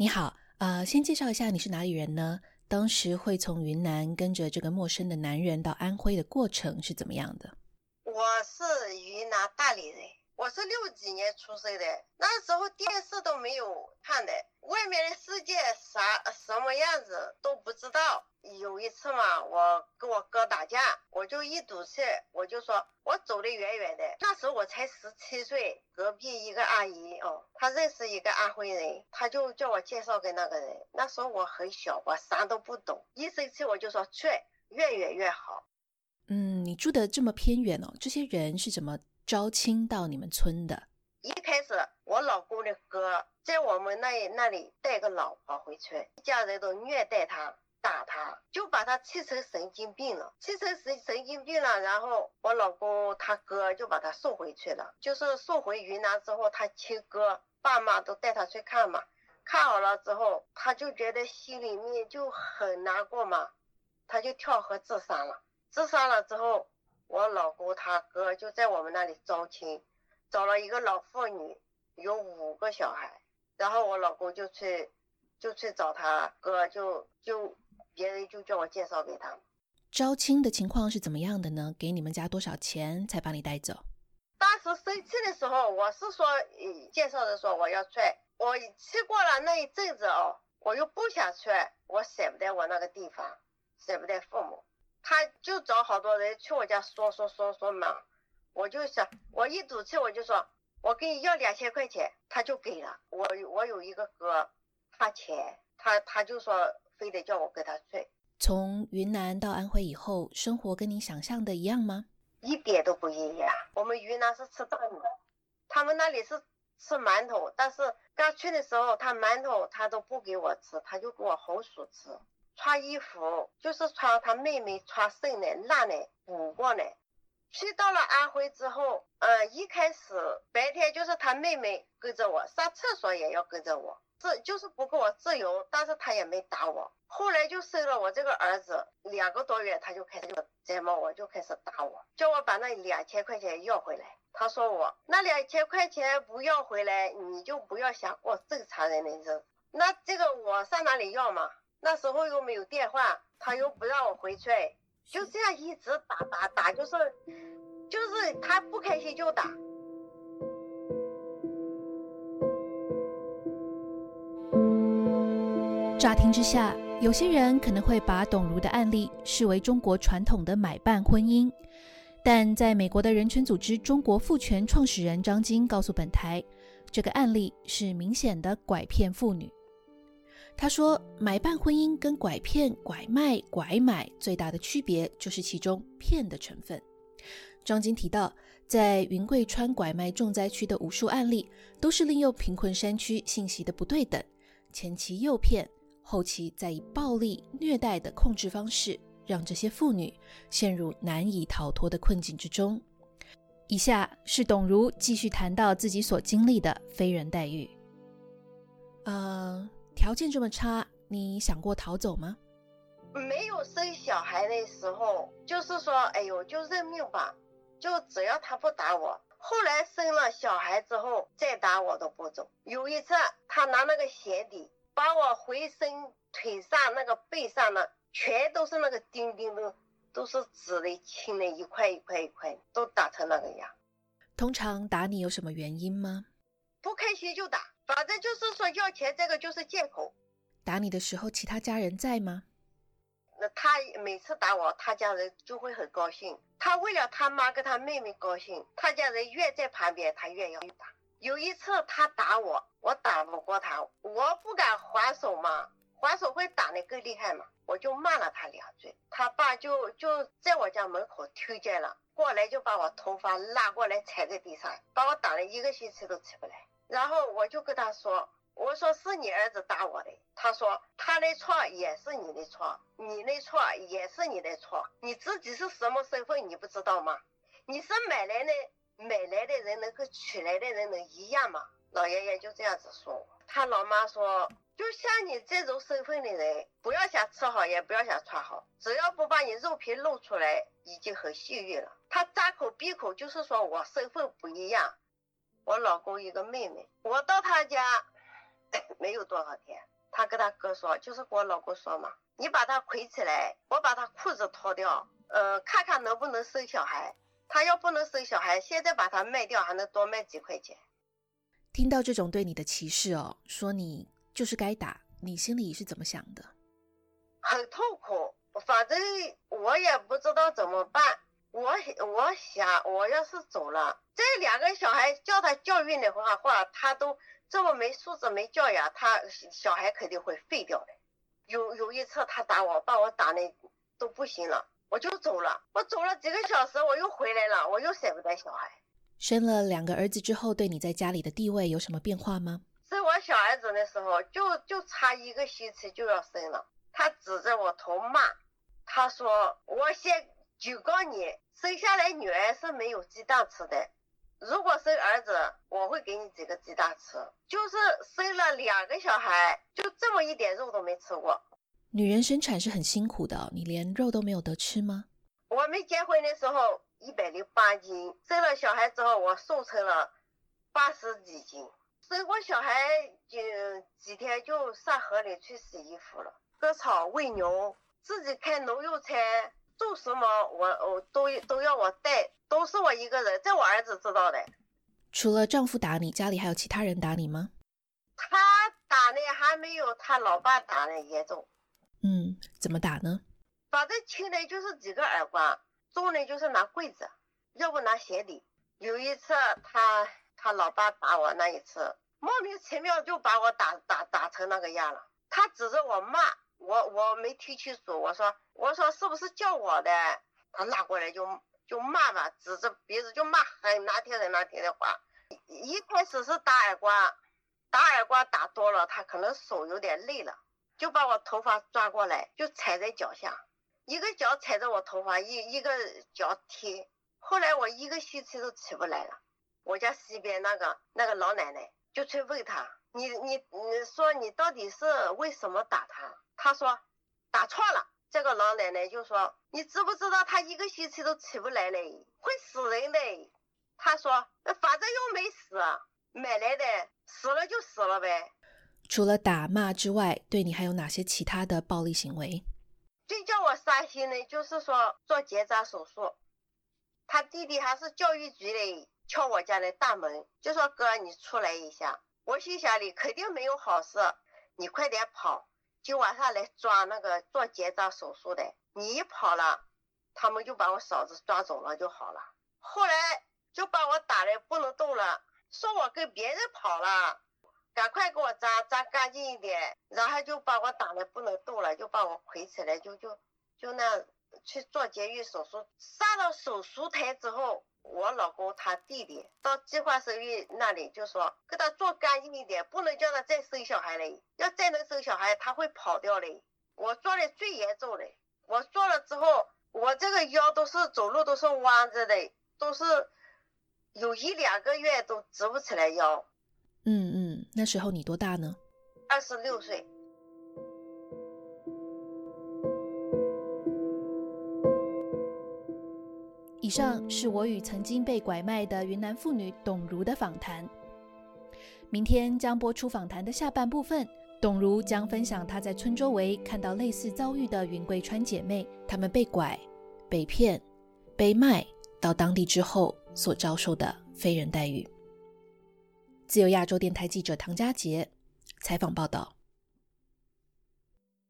你好，呃，先介绍一下你是哪里人呢？当时会从云南跟着这个陌生的男人到安徽的过程是怎么样的？我是云南大理人，我是六几年出生的，那时候电视都没有看的，外面的世界啥什么样子都不知道。有一次嘛，我跟我哥打架，我就一赌气，我就说我走得远远的。那时候我才十七岁，隔壁一个阿姨哦，她认识一个安徽人，她就叫我介绍给那个人。那时候我很小，我啥都不懂，一生气我就说去，越远越好。嗯，你住的这么偏远哦，这些人是怎么招亲到你们村的？一开始我老公的哥在我们那那里带个老婆回村，一家人都虐待他。打他，就把他气成神经病了，气成神神经病了。然后我老公他哥就把他送回去了，就是送回云南之后，他亲哥爸妈都带他去看嘛，看好了之后，他就觉得心里面就很难过嘛，他就跳河自杀了。自杀了之后，我老公他哥就在我们那里招亲，找了一个老妇女，有五个小孩，然后我老公就去就去找他哥，就就。别人就叫我介绍给他。招亲的情况是怎么样的呢？给你们家多少钱才把你带走？当时生气的时候，我是说，介绍的说我要去。我气过了那一阵子哦，我又不想去，我舍不得我那个地方，舍不得父母。他就找好多人去我家说说说说嘛，我就想，我一赌气我就说，我给你要两千块钱，他就给了。我我有一个哥，他钱，他他就说。非得叫我跟他睡。从云南到安徽以后，生活跟你想象的一样吗？一点都不一样。我们云南是吃大米，他们那里是吃馒头。但是刚去的时候，他馒头他都不给我吃，他就给我红薯吃。穿衣服就是穿他妹妹穿剩的烂的补过的。去到了安徽之后，嗯，一开始白天就是他妹妹跟着我，上厕所也要跟着我。自就是不给我自由，但是他也没打我。后来就生了我这个儿子，两个多月他就开始折磨我，就开始打我，叫我把那两千块钱要回来。他说我那两千块钱不要回来，你就不要想过正常人的日子。那这个我上哪里要嘛？那时候又没有电话，他又不让我回去，就这样一直打打打，就是就是他不开心就打。乍听之下，有些人可能会把董如的案例视为中国传统的买办婚姻，但在美国的人权组织中国妇权创始人张晶告诉本台，这个案例是明显的拐骗妇女。他说，买办婚姻跟拐骗、拐卖、拐买最大的区别就是其中骗的成分。张晶提到，在云贵川拐卖重灾区的无数案例，都是利用贫困山区信息的不对等，前期诱骗。后期再以暴力虐待的控制方式，让这些妇女陷入难以逃脱的困境之中。以下是董如继续谈到自己所经历的非人待遇。呃，条件这么差，你想过逃走吗？没有生小孩的时候，就是说，哎呦，就认命吧，就只要他不打我。后来生了小孩之后，再打我都不走。有一次，他拿那个鞋底。把我浑身、腿上、那个背上的，全都是那个钉钉的，都是紫的、青的，一块一块一块，都打成那个样。通常打你有什么原因吗？不开心就打，反正就是说要钱，这个就是借口。打你的时候，其他家人在吗？那他每次打我，他家人就会很高兴。他为了他妈跟他妹妹高兴，他家人越在旁边，他越要打。有一次他打我，我打不过他，我不敢还手嘛，还手会打得更厉害嘛，我就骂了他两句，他爸就就在我家门口听见了，过来就把我头发拉过来踩在地上，把我打了一个星期都起不来。然后我就跟他说，我说是你儿子打我的，他说他的错也是你的错，你的错也是你的错，你自己是什么身份你不知道吗？你是买来的。买来的人能和娶来的人能一样吗？老爷爷就这样子说我。他老妈说，就像你这种身份的人，不要想吃好，也不要想穿好，只要不把你肉皮露出来，已经很幸运了。他张口闭口就是说我身份不一样。我老公一个妹妹，我到他家，没有多少天，他跟他哥说，就是跟我老公说嘛，你把他捆起来，我把他裤子脱掉，呃，看看能不能生小孩。他要不能生小孩，现在把他卖掉还能多卖几块钱。听到这种对你的歧视哦，说你就是该打，你心里是怎么想的？很痛苦，反正我也不知道怎么办。我我想，我要是走了，这两个小孩叫他教育的话话，他都这么没素质、没教养，他小孩肯定会废掉的。有有一次他打我，把我打的都不行了，我就走了。我走了几个小时，我又回来了，我又舍不得小孩。生了两个儿子之后，对你在家里的地位有什么变化吗？生我小儿子的时候，就就差一个星期就要生了，他指着我头骂，他说我先。警告你，生下来女儿是没有鸡蛋吃的。如果生儿子，我会给你几个鸡蛋吃。就是生了两个小孩，就这么一点肉都没吃过。女人生产是很辛苦的，你连肉都没有得吃吗？我没结婚的时候一百零八斤，生了小孩之后我瘦成了八十几斤。生过小孩就几天就上河里去洗衣服了，割草、喂牛，自己开农用车。做什么我我都都要我带，都是我一个人，这我儿子知道的。除了丈夫打你，家里还有其他人打你吗？他打的还没有他老爸打的严重。嗯，怎么打呢？反正轻的就是几个耳光，重的就是拿棍子，要不拿鞋底。有一次他他老爸打我那一次，莫名其妙就把我打打打成那个样了。他指着我骂。我我没听清楚，我说我说是不是叫我的？他拉过来就就骂嘛，指着鼻子就骂很难听很难听的话。一开始是打耳光，打耳光打多了，他可能手有点累了，就把我头发抓过来，就踩在脚下，一个脚踩着我头发，一一个脚踢。后来我一个星期都起不来了。我家西边那个那个老奶奶就去问他，你你你说你到底是为什么打他？他说打错了，这个老奶奶就说：“你知不知道他一个星期都起不来嘞，会死人的。”他说：“反正又没死，买来的，死了就死了呗。”除了打骂之外，对你还有哪些其他的暴力行为？最叫我伤心的就是说做结扎手术，他弟弟还是教育局的，敲我家的大门，就说：“哥，你出来一下。”我心想你肯定没有好事，你快点跑。今晚上来抓那个做结扎手术的，你一跑了，他们就把我嫂子抓走了就好了。后来就把我打的不能动了，说我跟别人跑了，赶快给我扎扎干净一点，然后就把我打的不能动了，就把我捆起来，就就就那去做节育手术。上了手术台之后。我老公他弟弟到计划生育那里就说，给他做干净一点，不能叫他再生小孩嘞。要再能生小孩，他会跑掉嘞。我做的最严重的，我做了之后，我这个腰都是走路都是弯着的，都是有一两个月都直不起来腰。嗯嗯，那时候你多大呢？二十六岁。以上是我与曾经被拐卖的云南妇女董如的访谈。明天将播出访谈的下半部分，董如将分享她在村周围看到类似遭遇的云贵川姐妹，她们被拐、被骗、被卖到当地之后所遭受的非人待遇。自由亚洲电台记者唐佳杰采访报道。